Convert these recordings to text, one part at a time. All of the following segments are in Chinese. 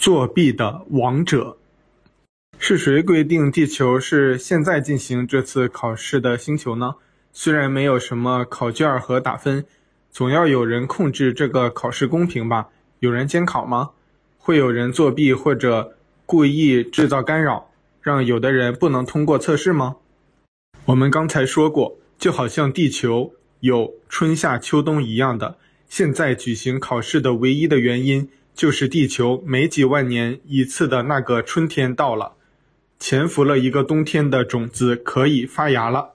作弊的王者。是谁规定地球是现在进行这次考试的星球呢？虽然没有什么考卷和打分，总要有人控制这个考试公平吧？有人监考吗？会有人作弊或者故意制造干扰，让有的人不能通过测试吗？我们刚才说过，就好像地球有春夏秋冬一样的，现在举行考试的唯一的原因，就是地球每几万年一次的那个春天到了。潜伏了一个冬天的种子可以发芽了，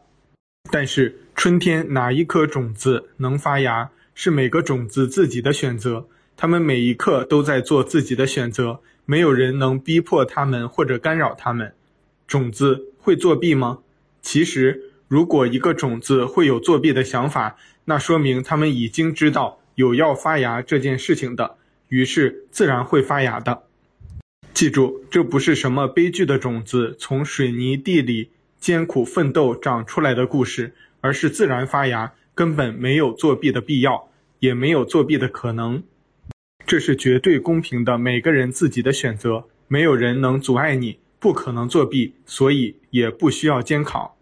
但是春天哪一颗种子能发芽，是每个种子自己的选择。他们每一刻都在做自己的选择，没有人能逼迫他们或者干扰他们。种子会作弊吗？其实，如果一个种子会有作弊的想法，那说明他们已经知道有要发芽这件事情的，于是自然会发芽的。记住，这不是什么悲剧的种子从水泥地里艰苦奋斗长出来的故事，而是自然发芽，根本没有作弊的必要，也没有作弊的可能。这是绝对公平的，每个人自己的选择，没有人能阻碍你，不可能作弊，所以也不需要监考。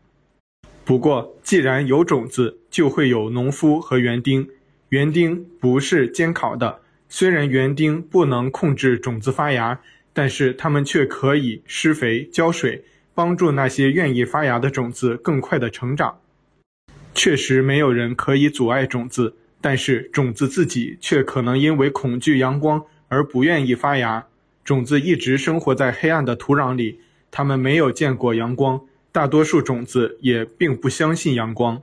不过，既然有种子，就会有农夫和园丁，园丁不是监考的，虽然园丁不能控制种子发芽。但是他们却可以施肥、浇水，帮助那些愿意发芽的种子更快地成长。确实没有人可以阻碍种子，但是种子自己却可能因为恐惧阳光而不愿意发芽。种子一直生活在黑暗的土壤里，它们没有见过阳光，大多数种子也并不相信阳光。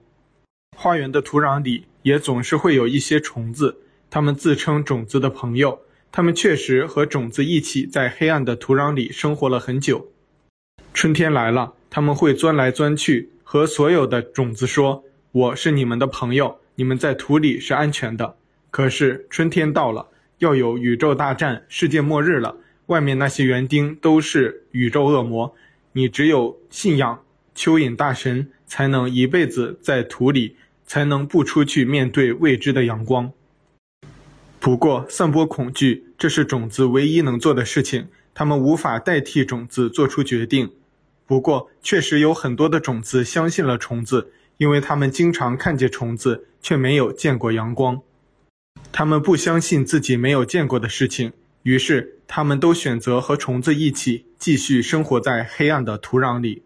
花园的土壤里也总是会有一些虫子，他们自称种子的朋友。他们确实和种子一起在黑暗的土壤里生活了很久。春天来了，他们会钻来钻去，和所有的种子说：“我是你们的朋友，你们在土里是安全的。”可是春天到了，要有宇宙大战、世界末日了。外面那些园丁都是宇宙恶魔，你只有信仰蚯蚓大神，才能一辈子在土里，才能不出去面对未知的阳光。不过，散播恐惧，这是种子唯一能做的事情。他们无法代替种子做出决定。不过，确实有很多的种子相信了虫子，因为他们经常看见虫子，却没有见过阳光。他们不相信自己没有见过的事情，于是他们都选择和虫子一起继续生活在黑暗的土壤里。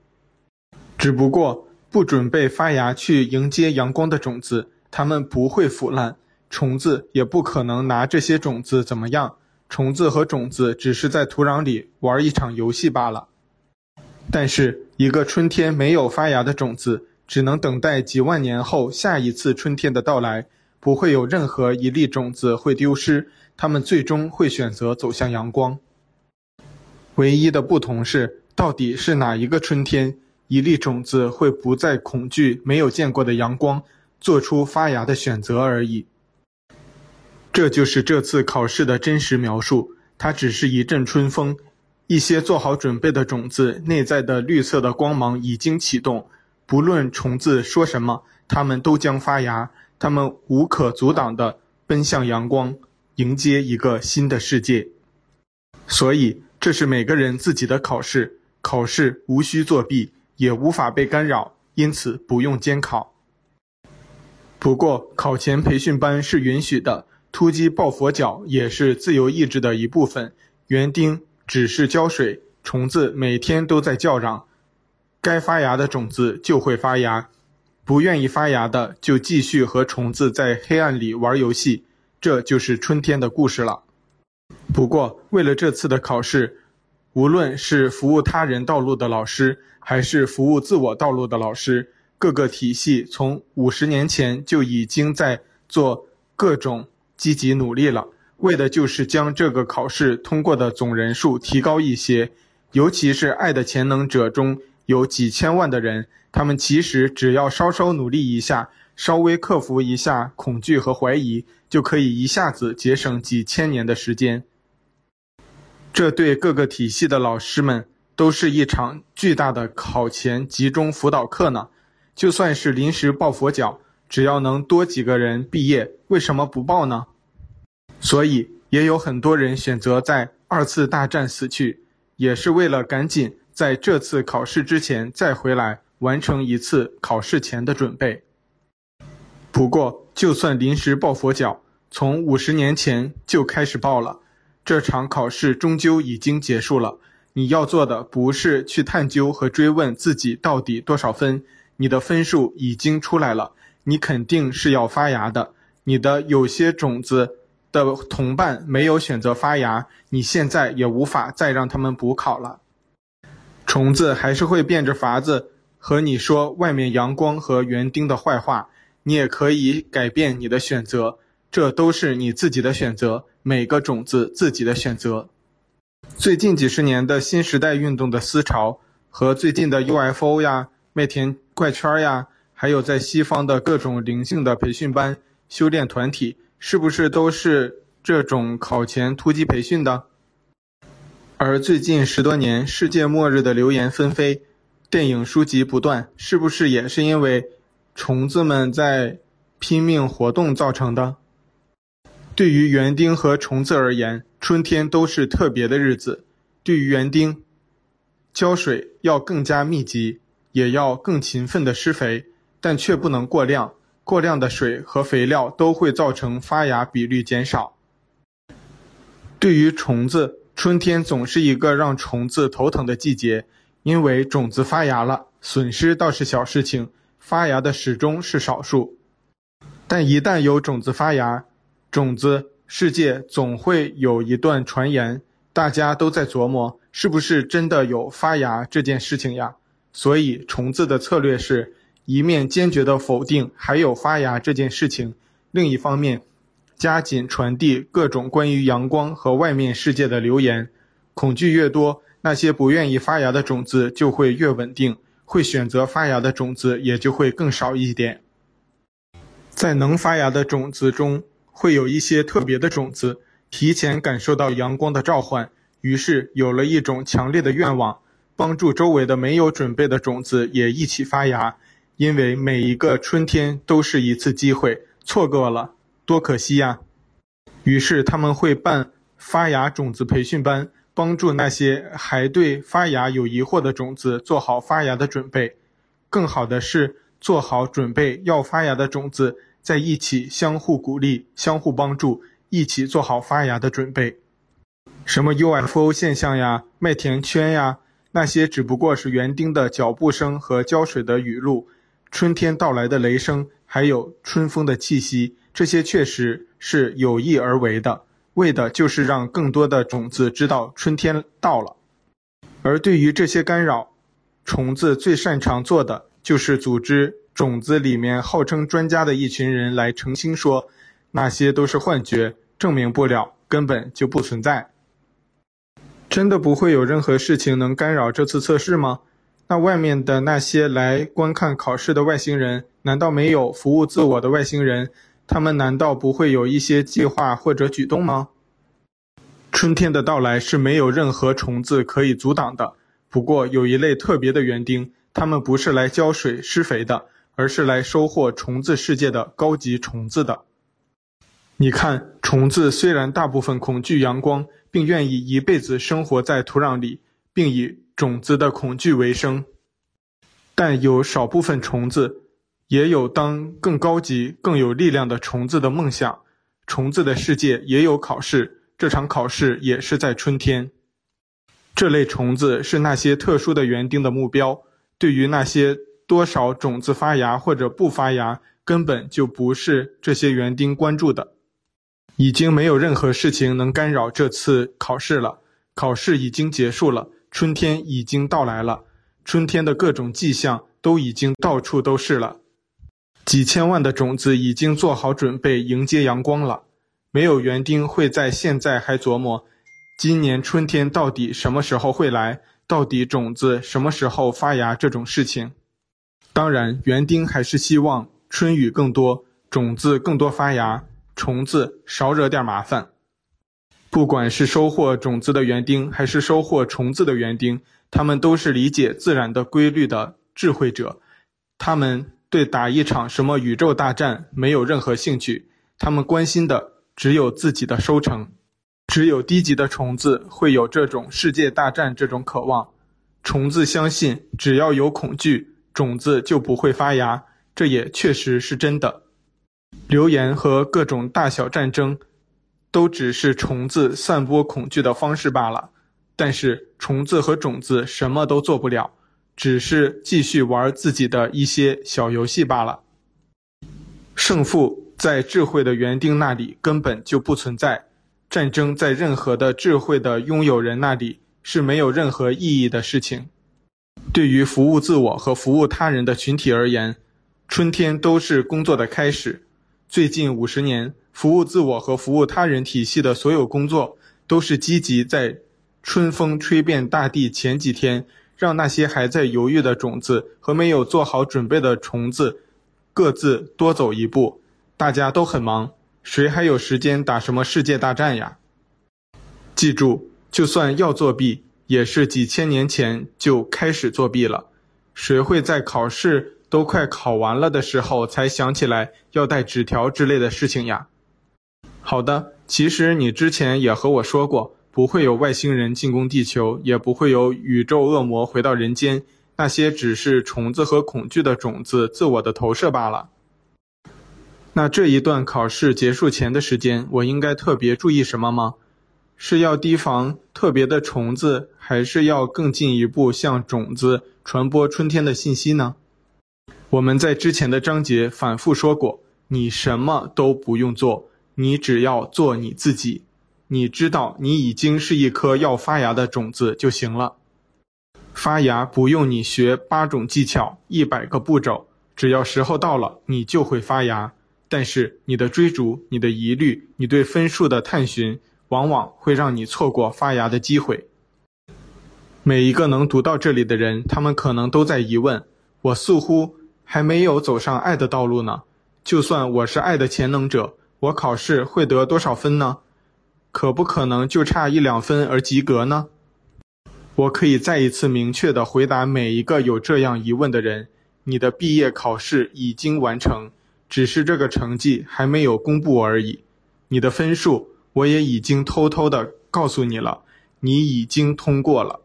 只不过，不准备发芽去迎接阳光的种子，它们不会腐烂。虫子也不可能拿这些种子怎么样，虫子和种子只是在土壤里玩一场游戏罢了。但是，一个春天没有发芽的种子，只能等待几万年后下一次春天的到来，不会有任何一粒种子会丢失，它们最终会选择走向阳光。唯一的不同是，到底是哪一个春天，一粒种子会不再恐惧没有见过的阳光，做出发芽的选择而已。这就是这次考试的真实描述，它只是一阵春风，一些做好准备的种子内在的绿色的光芒已经启动，不论虫子说什么，它们都将发芽，它们无可阻挡地奔向阳光，迎接一个新的世界。所以，这是每个人自己的考试，考试无需作弊，也无法被干扰，因此不用监考。不过，考前培训班是允许的。突击抱佛脚也是自由意志的一部分。园丁只是浇水，虫子每天都在叫嚷。该发芽的种子就会发芽，不愿意发芽的就继续和虫子在黑暗里玩游戏。这就是春天的故事了。不过，为了这次的考试，无论是服务他人道路的老师，还是服务自我道路的老师，各个体系从五十年前就已经在做各种。积极努力了，为的就是将这个考试通过的总人数提高一些。尤其是爱的潜能者中有几千万的人，他们其实只要稍稍努力一下，稍微克服一下恐惧和怀疑，就可以一下子节省几千年的时间。这对各个体系的老师们都是一场巨大的考前集中辅导课呢。就算是临时抱佛脚。只要能多几个人毕业，为什么不报呢？所以也有很多人选择在二次大战死去，也是为了赶紧在这次考试之前再回来完成一次考试前的准备。不过，就算临时抱佛脚，从五十年前就开始抱了，这场考试终究已经结束了。你要做的不是去探究和追问自己到底多少分，你的分数已经出来了，你肯定是要发芽的。你的有些种子的同伴没有选择发芽，你现在也无法再让他们补考了。虫子还是会变着法子和你说外面阳光和园丁的坏话，你也可以改变你的选择，这都是你自己的选择，每个种子自己的选择。最近几十年的新时代运动的思潮和最近的 UFO 呀、麦田怪圈呀，还有在西方的各种灵性的培训班、修炼团体，是不是都是这种考前突击培训的？而最近十多年世界末日的流言纷飞，电影书籍不断，是不是也是因为虫子们在拼命活动造成的？对于园丁和虫子而言，春天都是特别的日子。对于园丁，浇水要更加密集，也要更勤奋的施肥，但却不能过量。过量的水和肥料都会造成发芽比率减少。对于虫子，春天总是一个让虫子头疼的季节，因为种子发芽了，损失倒是小事情，发芽的始终是少数。但一旦有种子发芽，种子世界总会有一段传言，大家都在琢磨，是不是真的有发芽这件事情呀？所以虫子的策略是一面坚决地否定还有发芽这件事情，另一方面加紧传递各种关于阳光和外面世界的流言。恐惧越多，那些不愿意发芽的种子就会越稳定，会选择发芽的种子也就会更少一点。在能发芽的种子中，会有一些特别的种子，提前感受到阳光的召唤，于是有了一种强烈的愿望，帮助周围的没有准备的种子也一起发芽。因为每一个春天都是一次机会，错过了多可惜呀！于是他们会办发芽种子培训班，帮助那些还对发芽有疑惑的种子做好发芽的准备。更好的是，做好准备要发芽的种子。在一起相互鼓励、相互帮助，一起做好发芽的准备。什么 UFO 现象呀、麦田圈呀，那些只不过是园丁的脚步声和浇水的雨露，春天到来的雷声，还有春风的气息，这些确实是有意而为的，为的就是让更多的种子知道春天到了。而对于这些干扰，虫子最擅长做的就是组织。种子里面号称专家的一群人来澄清说，那些都是幻觉，证明不了，根本就不存在。真的不会有任何事情能干扰这次测试吗？那外面的那些来观看考试的外星人，难道没有服务自我的外星人？他们难道不会有一些计划或者举动吗？春天的到来是没有任何虫子可以阻挡的。不过有一类特别的园丁，他们不是来浇水施肥的。而是来收获虫子世界的高级虫子的。你看，虫子虽然大部分恐惧阳光，并愿意一辈子生活在土壤里，并以种子的恐惧为生，但有少部分虫子也有当更高级、更有力量的虫子的梦想。虫子的世界也有考试，这场考试也是在春天。这类虫子是那些特殊的园丁的目标。对于那些。多少种子发芽或者不发芽，根本就不是这些园丁关注的。已经没有任何事情能干扰这次考试了。考试已经结束了，春天已经到来了，春天的各种迹象都已经到处都是了。几千万的种子已经做好准备迎接阳光了。没有园丁会在现在还琢磨，今年春天到底什么时候会来，到底种子什么时候发芽这种事情。当然，园丁还是希望春雨更多，种子更多发芽，虫子少惹点麻烦。不管是收获种子的园丁，还是收获虫子的园丁，他们都是理解自然的规律的智慧者。他们对打一场什么宇宙大战没有任何兴趣，他们关心的只有自己的收成。只有低级的虫子会有这种世界大战这种渴望。虫子相信，只要有恐惧，种子就不会发芽。这也确实是真的。流言和各种大小战争，都只是虫子散播恐惧的方式罢了。但是虫子和种子什么都做不了，只是继续玩自己的一些小游戏罢了。胜负在智慧的园丁那里根本就不存在，战争在任何的智慧的拥有人那里是没有任何意义的事情。对于服务自我和服务他人的群体而言，春天都是工作的开始。最近五十年，服务自我和服务他人体系的所有工作都是积极在。春风吹遍大地前几天，让那些还在犹豫的种子和没有做好准备的虫子各自多走一步。大家都很忙，谁还有时间打什么世界大战呀？记住，就算要作弊，也是几千年前就开始作弊了。谁会在考试都快考完了的时候才想起来要带纸条之类的事情呀？好的，其实你之前也和我说过。不会有外星人进攻地球，也不会有宇宙恶魔回到人间，那些只是虫子和恐惧的种子自我的投射罢了。那这一段考试结束前的时间，我应该特别注意什么吗？是要提防特别的虫子，还是要更进一步向种子传播春天的信息呢？我们在之前的章节反复说过，你什么都不用做，你只要做你自己。你知道你已经是一颗要发芽的种子就行了。发芽不用你学八种技巧、一百个步骤，只要时候到了，你就会发芽。但是你的追逐、你的疑虑、你对分数的探寻，往往会让你错过发芽的机会。每一个能读到这里的人，他们可能都在疑问：我似乎还没有走上爱的道路呢。就算我是爱的潜能者，我考试会得多少分呢？可不可能就差一两分而及格呢？我可以再一次明确地回答每一个有这样疑问的人：你的毕业考试已经完成，只是这个成绩还没有公布而已。你的分数我也已经偷偷地告诉你了，你已经通过了。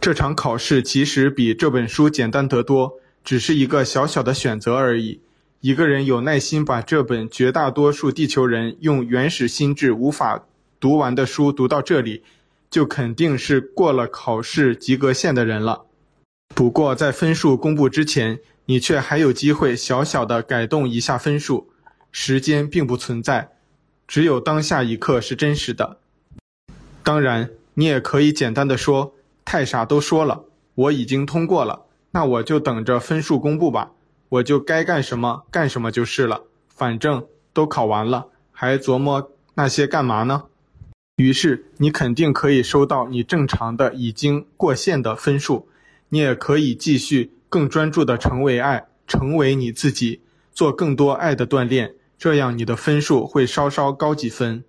这场考试其实比这本书简单得多，只是一个小小的选择而已。一个人有耐心把这本绝大多数地球人用原始心智无法读完的书读到这里，就肯定是过了考试及格线的人了。不过在分数公布之前，你却还有机会小小的改动一下分数。时间并不存在，只有当下一刻是真实的。当然，你也可以简单的说：“太傻都说了，我已经通过了，那我就等着分数公布吧。”我就该干什么干什么就是了，反正都考完了，还琢磨那些干嘛呢？于是你肯定可以收到你正常的已经过线的分数，你也可以继续更专注的成为爱，成为你自己，做更多爱的锻炼，这样你的分数会稍稍高几分。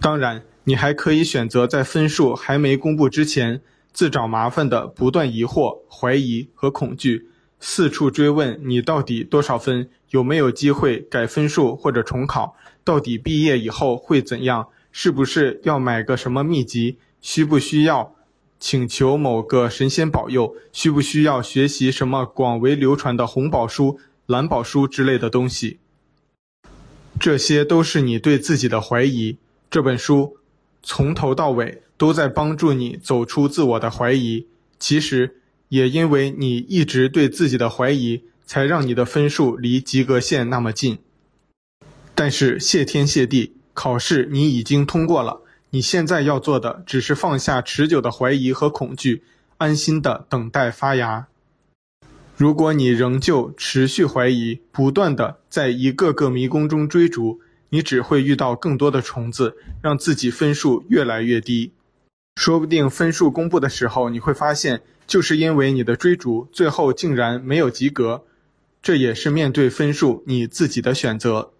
当然，你还可以选择在分数还没公布之前，自找麻烦的不断疑惑、怀疑和恐惧。四处追问你到底多少分，有没有机会改分数或者重考？到底毕业以后会怎样？是不是要买个什么秘籍？需不需要请求某个神仙保佑？需不需要学习什么广为流传的红宝书、蓝宝书之类的东西？这些都是你对自己的怀疑。这本书从头到尾都在帮助你走出自我的怀疑。其实。也因为你一直对自己的怀疑，才让你的分数离及格线那么近。但是谢天谢地，考试你已经通过了。你现在要做的只是放下持久的怀疑和恐惧，安心的等待发芽。如果你仍旧持续怀疑，不断的在一个个迷宫中追逐，你只会遇到更多的虫子，让自己分数越来越低。说不定分数公布的时候，你会发现。就是因为你的追逐，最后竟然没有及格，这也是面对分数你自己的选择。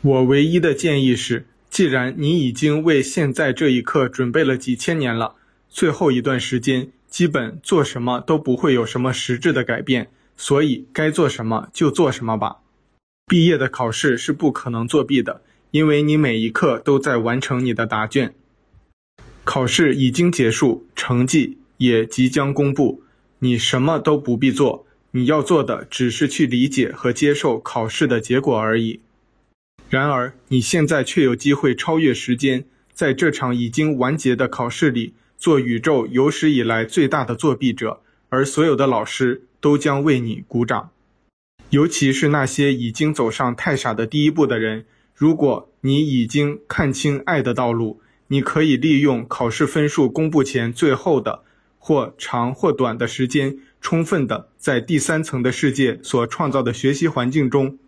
我唯一的建议是，既然你已经为现在这一刻准备了几千年了，最后一段时间基本做什么都不会有什么实质的改变，所以该做什么就做什么吧。毕业的考试是不可能作弊的，因为你每一刻都在完成你的答卷。考试已经结束，成绩也即将公布，你什么都不必做，你要做的只是去理解和接受考试的结果而已。然而，你现在却有机会超越时间，在这场已经完结的考试里，做宇宙有史以来最大的作弊者，而所有的老师都将为你鼓掌。尤其是那些已经走上太傻的第一步的人，如果你已经看清爱的道路，你可以利用考试分数公布前最后的或长或短的时间，充分的在第三层的世界所创造的学习环境中，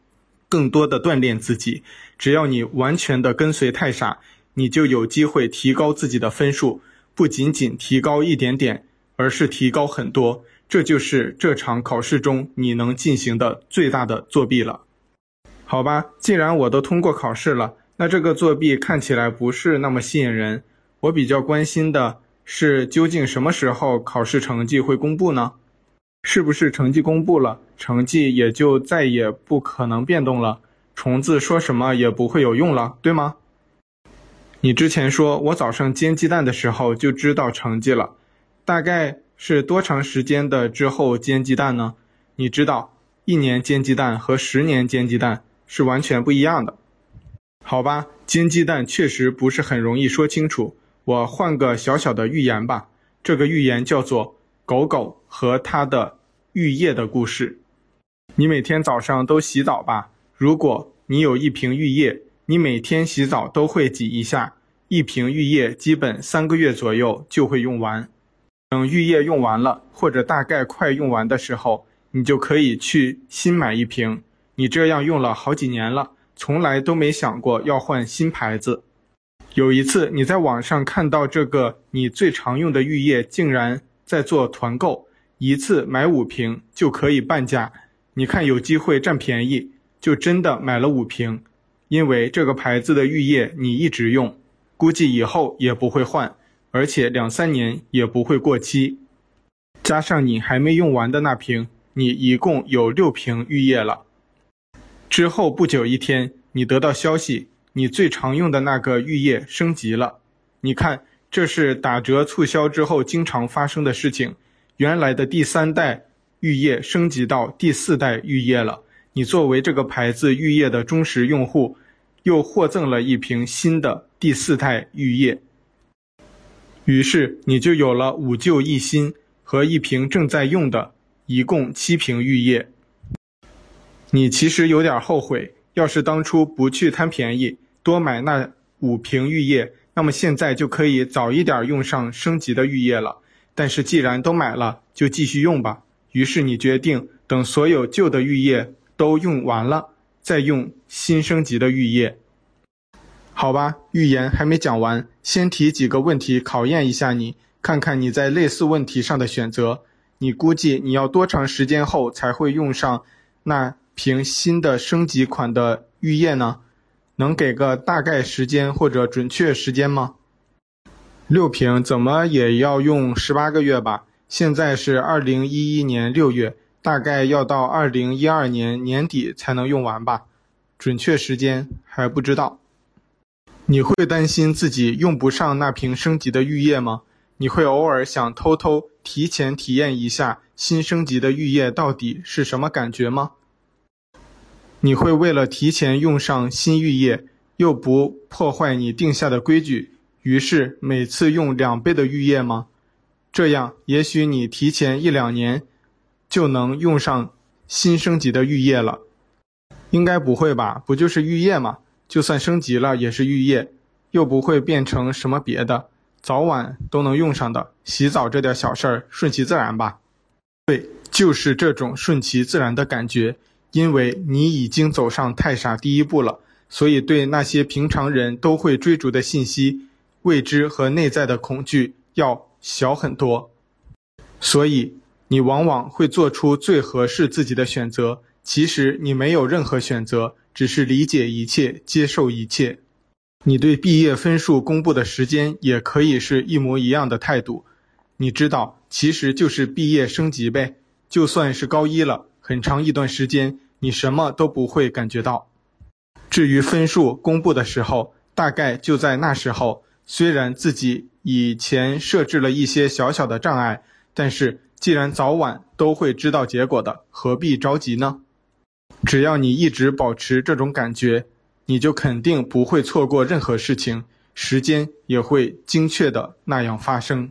更多的锻炼自己。只要你完全的跟随太傻，你就有机会提高自己的分数，不仅仅提高一点点，而是提高很多。这就是这场考试中你能进行的最大的作弊了。好吧，既然我都通过考试了。那这个作弊看起来不是那么吸引人。我比较关心的是，究竟什么时候考试成绩会公布呢？是不是成绩公布了，成绩也就再也不可能变动了？虫子说什么也不会有用了，对吗？你之前说我早上煎鸡蛋的时候就知道成绩了，大概是多长时间的之后煎鸡蛋呢？你知道，一年煎鸡蛋和十年煎鸡蛋是完全不一样的。好吧，煎鸡蛋确实不是很容易说清楚。我换个小小的寓言吧，这个寓言叫做《狗狗和它的浴液的故事》。你每天早上都洗澡吧？如果你有一瓶浴液，你每天洗澡都会挤一下，一瓶浴液基本三个月左右就会用完。等浴液用完了，或者大概快用完的时候，你就可以去新买一瓶。你这样用了好几年了。从来都没想过要换新牌子。有一次你在网上看到这个你最常用的浴液竟然在做团购，一次买五瓶就可以半价。你看有机会占便宜，就真的买了五瓶。因为这个牌子的浴液你一直用，估计以后也不会换，而且两三年也不会过期。加上你还没用完的那瓶，你一共有六瓶浴液了。之后不久一天，你得到消息，你最常用的那个浴液升级了。你看，这是打折促销之后经常发生的事情。原来的第三代浴液升级到第四代浴液了。你作为这个牌子浴液的忠实用户，又获赠了一瓶新的第四代浴液。于是你就有了五旧一新和一瓶正在用的，一共七瓶浴液。你其实有点后悔，要是当初不去贪便宜，多买那五瓶浴液，那么现在就可以早一点用上升级的浴液了。但是既然都买了，就继续用吧。于是你决定等所有旧的浴液都用完了，再用新升级的浴液。好吧，预言还没讲完，先提几个问题考验一下你，看看你在类似问题上的选择。你估计你要多长时间后才会用上那瓶新的升级款的浴液呢？能给个大概时间或者准确时间吗？六瓶怎么也要用十八个月吧？现在是二零一一年六月，大概要到二零一二年年底才能用完吧？准确时间还不知道。你会担心自己用不上那瓶升级的浴液吗？你会偶尔想偷偷提前体验一下新升级的浴液到底是什么感觉吗？你会为了提前用上新浴液，又不破坏你定下的规矩，于是每次用两倍的浴液吗？这样，也许你提前一两年就能用上新升级的浴液了。应该不会吧？不就是浴液吗？就算升级了也是浴液，又不会变成什么别的，早晚都能用上的。洗澡这点小事儿，顺其自然吧。对，就是这种顺其自然的感觉。因为你已经走上太傻第一步了，所以对那些平常人都会追逐的信息、未知和内在的恐惧要小很多。所以你往往会做出最合适自己的选择。其实你没有任何选择，只是理解一切，接受一切。你对毕业分数公布的时间也可以是一模一样的态度。你知道，其实就是毕业升级呗，就算是高一了。很长一段时间，你什么都不会感觉到。至于分数公布的时候，大概就在那时候。虽然自己以前设置了一些小小的障碍，但是既然早晚都会知道结果的，何必着急呢？只要你一直保持这种感觉，你就肯定不会错过任何事情，时间也会精确的那样发生。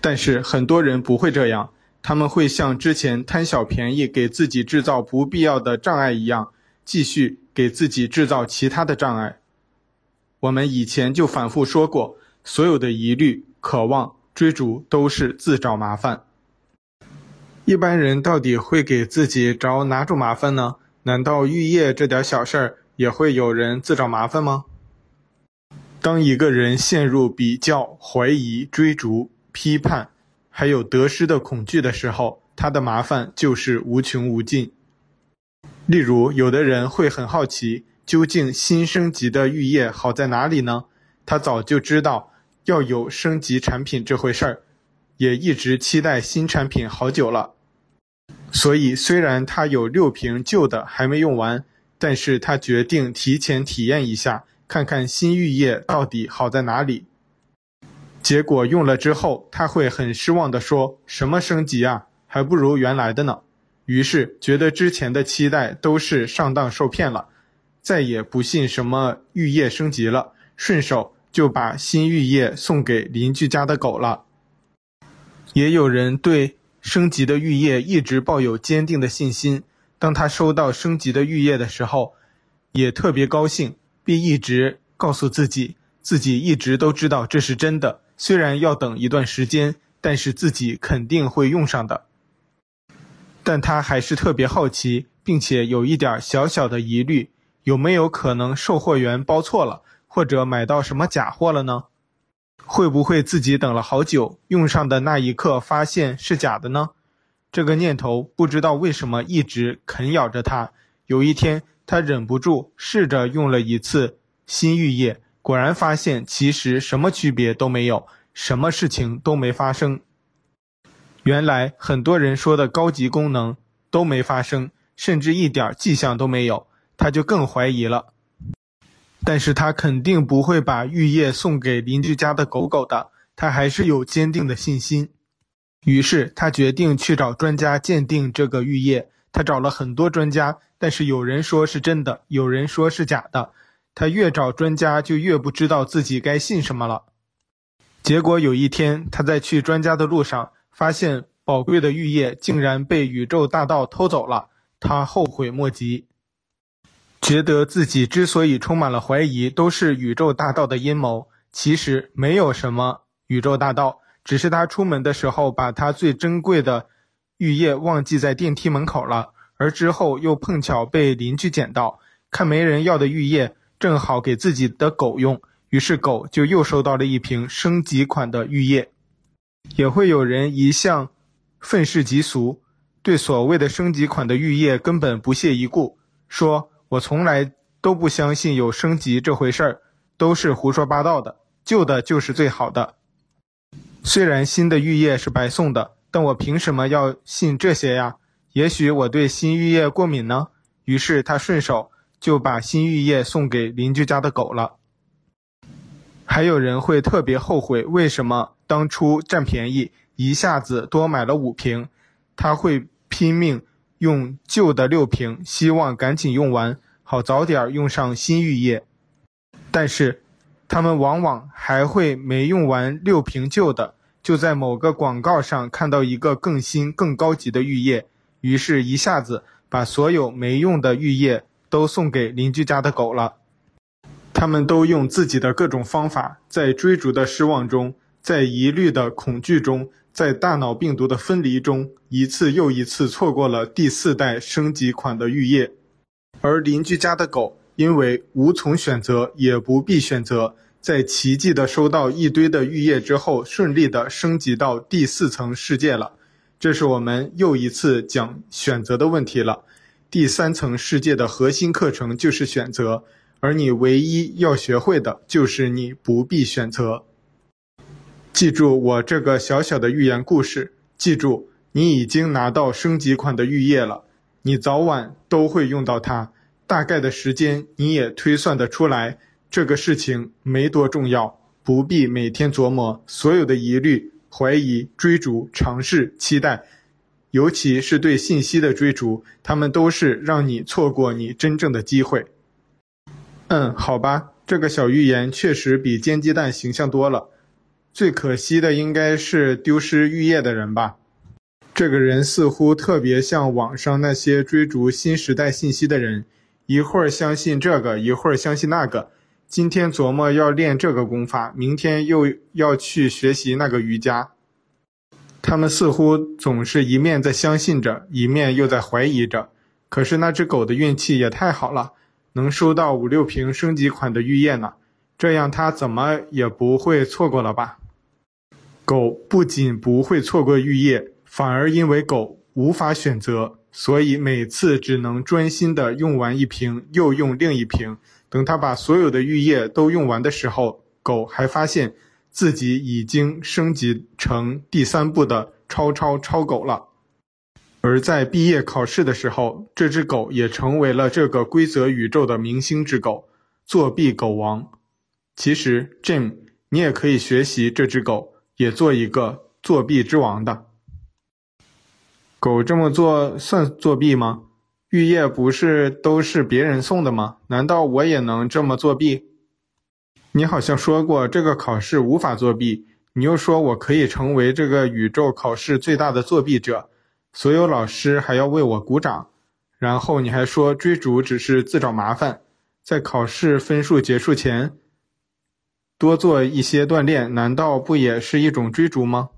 但是很多人不会这样，他们会像之前贪小便宜给自己制造不必要的障碍一样，继续给自己制造其他的障碍。我们以前就反复说过，所有的疑虑、渴望、追逐都是自找麻烦。一般人到底会给自己找哪种麻烦呢？难道玉业这点小事儿也会有人自找麻烦吗？当一个人陷入比较、怀疑、追逐、批判，还有得失的恐惧的时候，他的麻烦就是无穷无尽。例如，有的人会很好奇。究竟新升级的育叶好在哪里呢？他早就知道要有升级产品这回事儿，也一直期待新产品好久了。所以虽然他有六瓶旧的还没用完，但是他决定提前体验一下，看看新育叶到底好在哪里。结果用了之后，他会很失望地说：“什么升级啊，还不如原来的呢。”于是觉得之前的期待都是上当受骗了。再也不信什么玉叶升级了，顺手就把新玉叶送给邻居家的狗了。也有人对升级的玉叶一直抱有坚定的信心，当他收到升级的玉叶的时候，也特别高兴，并一直告诉自己，自己一直都知道这是真的，虽然要等一段时间，但是自己肯定会用上的。但他还是特别好奇，并且有一点小小的疑虑。有没有可能售货员包错了，或者买到什么假货了呢？会不会自己等了好久，用上的那一刻发现是假的呢？这个念头不知道为什么一直啃咬着他。有一天，他忍不住试着用了一次新浴液，果然发现其实什么区别都没有，什么事情都没发生。原来很多人说的高级功能都没发生，甚至一点迹象都没有。他就更怀疑了，但是他肯定不会把玉叶送给邻居家的狗狗的，他还是有坚定的信心。于是他决定去找专家鉴定这个玉叶。他找了很多专家，但是有人说是真的，有人说是假的。他越找专家，就越不知道自己该信什么了。结果有一天，他在去专家的路上，发现宝贵的玉叶竟然被宇宙大盗偷走了，他后悔莫及。觉得自己之所以充满了怀疑，都是宇宙大盗的阴谋。其实没有什么宇宙大盗，只是他出门的时候把他最珍贵的玉叶忘记在电梯门口了，而之后又碰巧被邻居捡到，看没人要的玉叶，正好给自己的狗用，于是狗就又收到了一瓶升级款的育叶。也会有人一向愤世嫉俗，对所谓的升级款的育叶根本不屑一顾，说。我从来都不相信有升级这回事儿，都是胡说八道的。旧的就是最好的。虽然新的育叶是白送的，但我凭什么要信这些呀？也许我对新育叶过敏呢。于是他顺手就把新玉叶送给邻居家的狗了。还有人会特别后悔，为什么当初占便宜，一下子多买了五瓶？他会拼命。用旧的六瓶，希望赶紧用完，好早点用上新玉叶。但是，他们往往还会没用完六瓶旧的，就在某个广告上看到一个更新、更高级的玉叶，于是一下子把所有没用的玉叶都送给邻居家的狗了。他们都用自己的各种方法，在追逐的失望中，在疑虑的恐惧中。在大脑病毒的分离中，一次又一次错过了第四代升级款的育叶，而邻居家的狗因为无从选择，也不必选择，在奇迹的收到一堆的玉叶之后，顺利地升级到第四层世界了。这是我们又一次讲选择的问题了。第三层世界的核心课程就是选择，而你唯一要学会的就是你不必选择。记住我这个小小的寓言故事。记住，你已经拿到升级款的玉叶了，你早晚都会用到它。大概的时间你也推算得出来，这个事情没多重要，不必每天琢磨。所有的疑虑、怀疑、追逐、尝试、期待，尤其是对信息的追逐，他们都是让你错过你真正的机会。嗯，好吧，这个小预言确实比煎鸡蛋形象多了。最可惜的应该是丢失玉叶的人吧。这个人似乎特别像网上那些追逐新时代信息的人，一会儿相信这个，一会儿相信那个。今天琢磨要练这个功法，明天又要去学习那个瑜伽。他们似乎总是一面在相信着，一面又在怀疑着。可是那只狗的运气也太好了，能收到五六瓶升级款的玉液呢，这样它怎么也不会错过了吧？狗不仅不会错过玉液，反而因为狗无法选择，所以每次只能专心的用完一瓶，又用另一瓶。等他把所有的玉液都用完的时候，狗还发现自己已经升级成第三步的超超超狗了。而在毕业考试的时候，这只狗也成为了这个规则宇宙的明星之狗，作弊狗王。其实，Jim，你也可以学习这只狗，也做一个作弊之王的。狗这么做算作弊吗？玉叶不是都是别人送的吗？难道我也能这么作弊？你好像说过这个考试无法作弊，你又说我可以成为这个宇宙考试最大的作弊者，所有老师还要为我鼓掌，然后你还说追逐只是自找麻烦，在考试分数结束前多做一些锻炼，难道不也是一种追逐吗？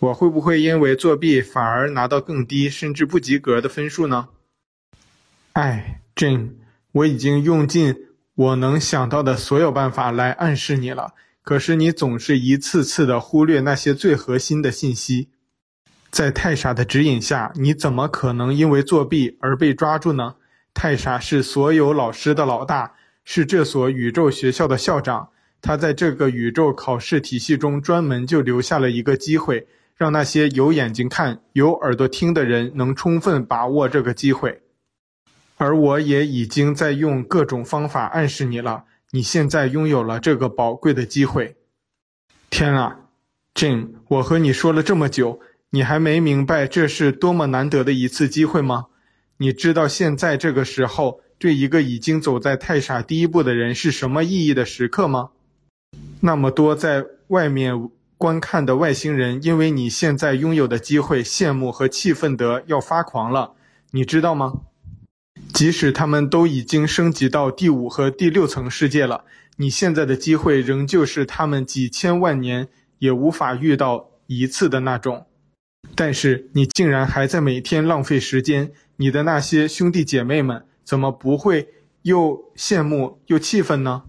我会不会因为作弊反而拿到更低甚至不及格的分数呢？哎，Jane，我已经用尽我能想到的所有办法来暗示你了，可是你总是一次次的忽略那些最核心的信息。在泰莎的指引下，你怎么可能因为作弊而被抓住呢？泰莎是所有老师的老大，是这所宇宙学校的校长。他在这个宇宙考试体系中专门就留下了一个机会，让那些有眼睛看、有耳朵听的人能充分把握这个机会。而我也已经在用各种方法暗示你了，你现在拥有了这个宝贵的机会。天啊，Jim，我和你说了这么久，你还没明白这是多么难得的一次机会吗？你知道现在这个时候对一个已经走在太傻第一步的人是什么意义的时刻吗？那么多在外面观看的外星人，因为你现在拥有的机会，羡慕和气愤得要发狂了，你知道吗？即使他们都已经升级到第五和第六层世界了，你现在的机会仍旧是他们几千万年也无法遇到一次的那种。但是你竟然还在每天浪费时间，你的那些兄弟姐妹们怎么不会又羡慕又气愤呢？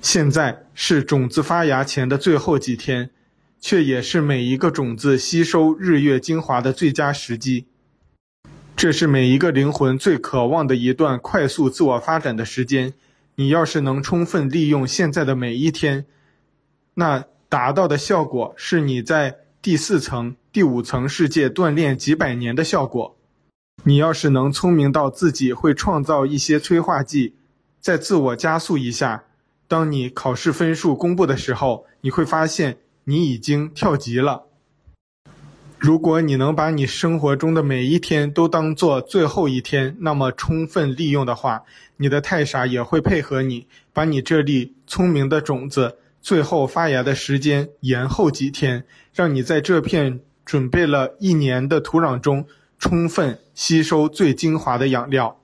现在是种子发芽前的最后几天，却也是每一个种子吸收日月精华的最佳时机。这是每一个灵魂最渴望的一段快速自我发展的时间。你要是能充分利用现在的每一天，那达到的效果是你在第四层、第五层世界锻炼几百年的效果。你要是能聪明到自己会创造一些催化剂，再自我加速一下，当你考试分数公布的时候，你会发现你已经跳级了。如果你能把你生活中的每一天都当做最后一天，那么充分利用的话，你的太傻也会配合你，把你这粒聪明的种子最后发芽的时间延后几天，让你在这片准备了一年的土壤中充分吸收最精华的养料，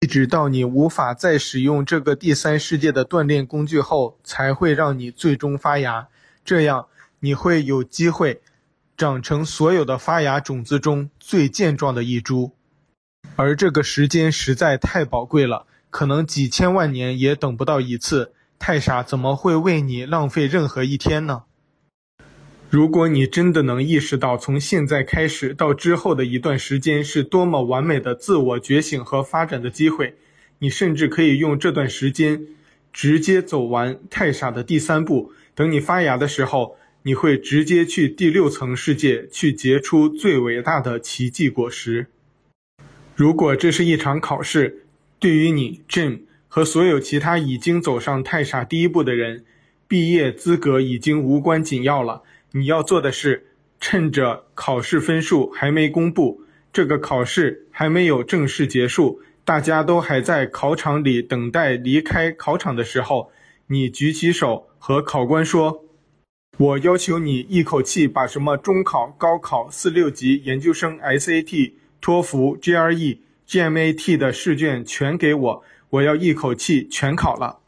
一直到你无法再使用这个第三世界的锻炼工具后，才会让你最终发芽。这样你会有机会。长成所有的发芽种子中最健壮的一株，而这个时间实在太宝贵了，可能几千万年也等不到一次。太傻怎么会为你浪费任何一天呢？如果你真的能意识到从现在开始到之后的一段时间是多么完美的自我觉醒和发展的机会，你甚至可以用这段时间直接走完太傻的第三步。等你发芽的时候。你会直接去第六层世界去结出最伟大的奇迹果实。如果这是一场考试，对于你 Jim 和所有其他已经走上太傻第一步的人，毕业资格已经无关紧要了。你要做的是，趁着考试分数还没公布，这个考试还没有正式结束，大家都还在考场里等待离开考场的时候，你举起手和考官说：“我要求你一口气把什么中考、高考、四六级、研究生、SAT、托福、GRE、GMAT 的试卷全给我，我要一口气全考了。”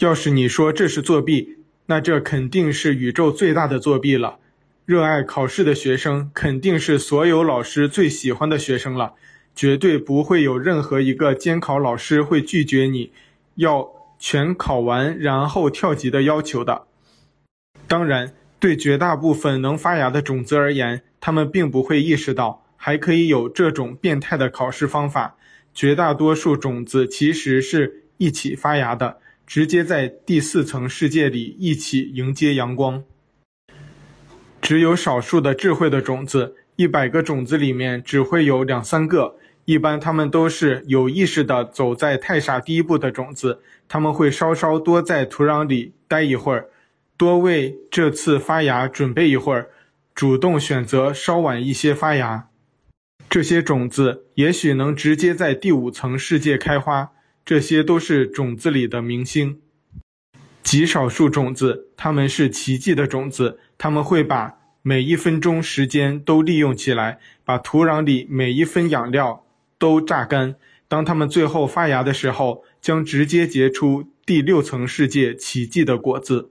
要是你说这是作弊，那这肯定是宇宙最大的作弊了。热爱考试的学生肯定是所有老师最喜欢的学生了，绝对不会有任何一个监考老师会拒绝你要全考完然后跳级的要求的。当然，对绝大部分能发芽的种子而言，他们并不会意识到还可以有这种变态的考试方法。绝大多数种子其实是一起发芽的。直接在第四层世界里一起迎接阳光。只有少数的智慧的种子，一百个种子里面只会有两三个。一般他们都是有意识的走在太傻第一步的种子，他们会稍稍多在土壤里待一会儿，多为这次发芽准备一会儿，主动选择稍晚一些发芽。这些种子也许能直接在第五层世界开花。这些都是种子里的明星，极少数种子，它们是奇迹的种子，它们会把每一分钟时间都利用起来，把土壤里每一分养料都榨干。当它们最后发芽的时候，将直接结出第六层世界奇迹的果子。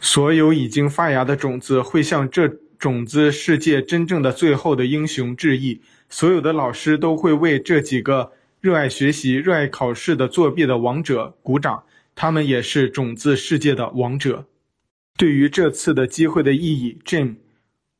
所有已经发芽的种子会向这种子世界真正的最后的英雄致意。所有的老师都会为这几个。热爱学习、热爱考试的作弊的王者鼓掌，他们也是种子世界的王者。对于这次的机会的意义，Jim，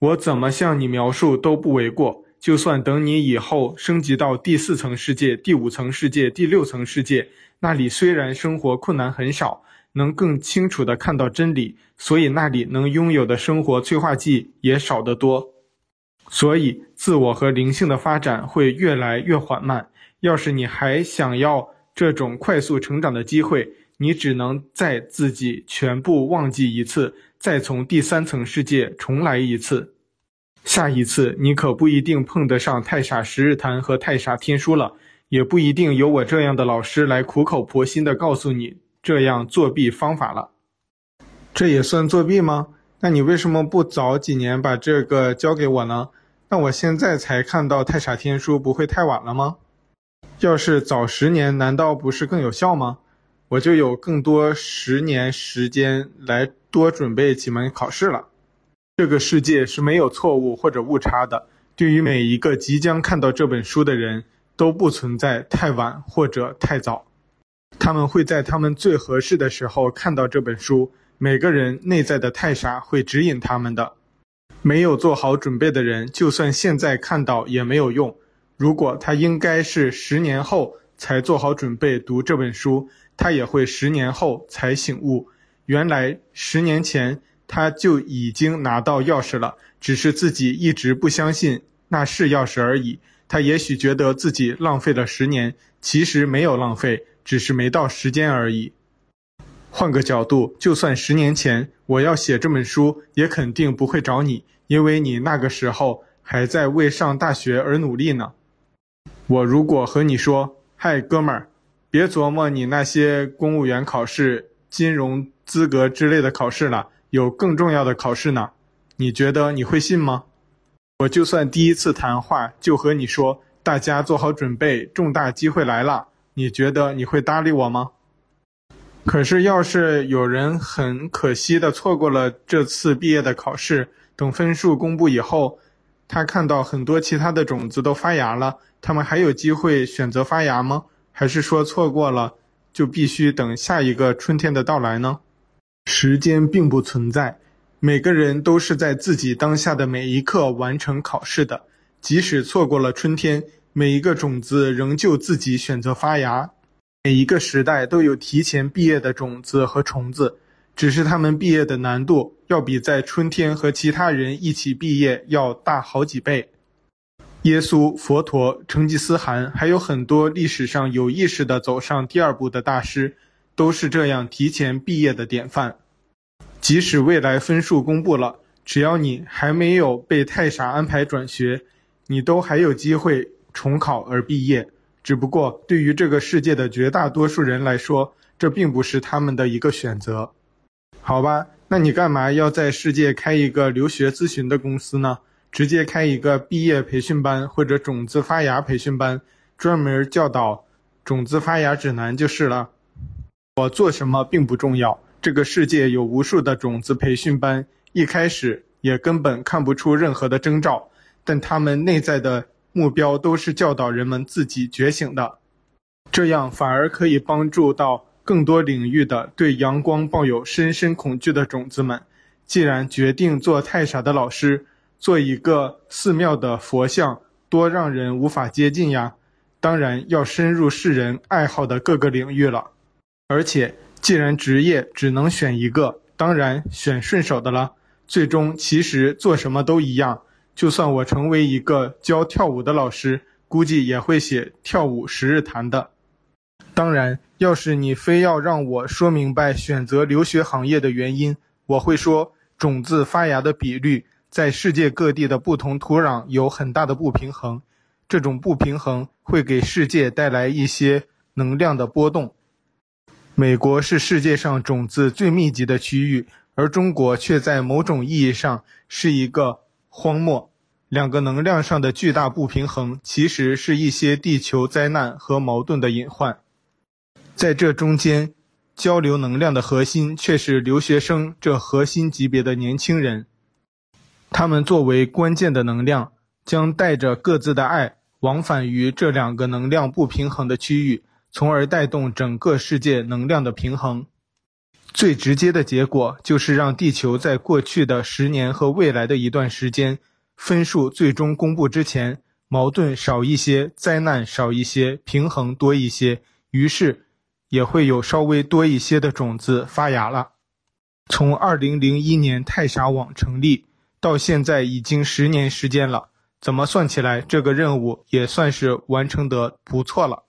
我怎么向你描述都不为过。就算等你以后升级到第四层世界、第五层世界、第六层世界，那里虽然生活困难很少，能更清楚地看到真理，所以那里能拥有的生活催化剂也少得多。所以，自我和灵性的发展会越来越缓慢。要是你还想要这种快速成长的机会，你只能再自己全部忘记一次，再从第三层世界重来一次。下一次你可不一定碰得上太傻十日谈和太傻天书了，也不一定有我这样的老师来苦口婆心地告诉你这样作弊方法了。这也算作弊吗？那你为什么不早几年把这个交给我呢？那我现在才看到太傻天书，不会太晚了吗？要是早十年，难道不是更有效吗？我就有更多十年时间来多准备几门考试了。这个世界是没有错误或者误差的，对于每一个即将看到这本书的人，都不存在太晚或者太早。他们会在他们最合适的时候看到这本书。每个人内在的太傻会指引他们的。没有做好准备的人，就算现在看到也没有用。如果他应该是十年后才做好准备读这本书，他也会十年后才醒悟，原来十年前他就已经拿到钥匙了，只是自己一直不相信那是钥匙而已。他也许觉得自己浪费了十年，其实没有浪费，只是没到时间而已。换个角度，就算十年前我要写这本书，也肯定不会找你，因为你那个时候还在为上大学而努力呢。我如果和你说：“嗨，哥们儿，别琢磨你那些公务员考试、金融资格之类的考试了，有更重要的考试呢。”你觉得你会信吗？我就算第一次谈话就和你说：“大家做好准备，重大机会来了。”你觉得你会搭理我吗？可是，要是有人很可惜的错过了这次毕业的考试，等分数公布以后，他看到很多其他的种子都发芽了。他们还有机会选择发芽吗？还是说错过了就必须等下一个春天的到来呢？时间并不存在，每个人都是在自己当下的每一刻完成考试的。即使错过了春天，每一个种子仍旧自己选择发芽。每一个时代都有提前毕业的种子和虫子，只是他们毕业的难度要比在春天和其他人一起毕业要大好几倍。耶稣、佛陀、成吉思汗，还有很多历史上有意识地走上第二步的大师，都是这样提前毕业的典范。即使未来分数公布了，只要你还没有被太傻安排转学，你都还有机会重考而毕业。只不过对于这个世界的绝大多数人来说，这并不是他们的一个选择。好吧，那你干嘛要在世界开一个留学咨询的公司呢？直接开一个毕业培训班或者种子发芽培训班，专门教导种子发芽指南就是了。我做什么并不重要，这个世界有无数的种子培训班，一开始也根本看不出任何的征兆，但他们内在的目标都是教导人们自己觉醒的，这样反而可以帮助到更多领域的对阳光抱有深深恐惧的种子们。既然决定做太傻的老师。做一个寺庙的佛像，多让人无法接近呀！当然要深入世人爱好的各个领域了。而且，既然职业只能选一个，当然选顺手的了。最终，其实做什么都一样。就算我成为一个教跳舞的老师，估计也会写跳舞十日谈的。当然，要是你非要让我说明白选择留学行业的原因，我会说种子发芽的比率。在世界各地的不同土壤有很大的不平衡，这种不平衡会给世界带来一些能量的波动。美国是世界上种子最密集的区域，而中国却在某种意义上是一个荒漠。两个能量上的巨大不平衡，其实是一些地球灾难和矛盾的隐患。在这中间，交流能量的核心却是留学生这核心级别的年轻人。他们作为关键的能量，将带着各自的爱往返于这两个能量不平衡的区域，从而带动整个世界能量的平衡。最直接的结果就是让地球在过去的十年和未来的一段时间，分数最终公布之前，矛盾少一些，灾难少一些，平衡多一些，于是也会有稍微多一些的种子发芽了。从二零零一年太傻网成立。到现在已经十年时间了，怎么算起来，这个任务也算是完成得不错了。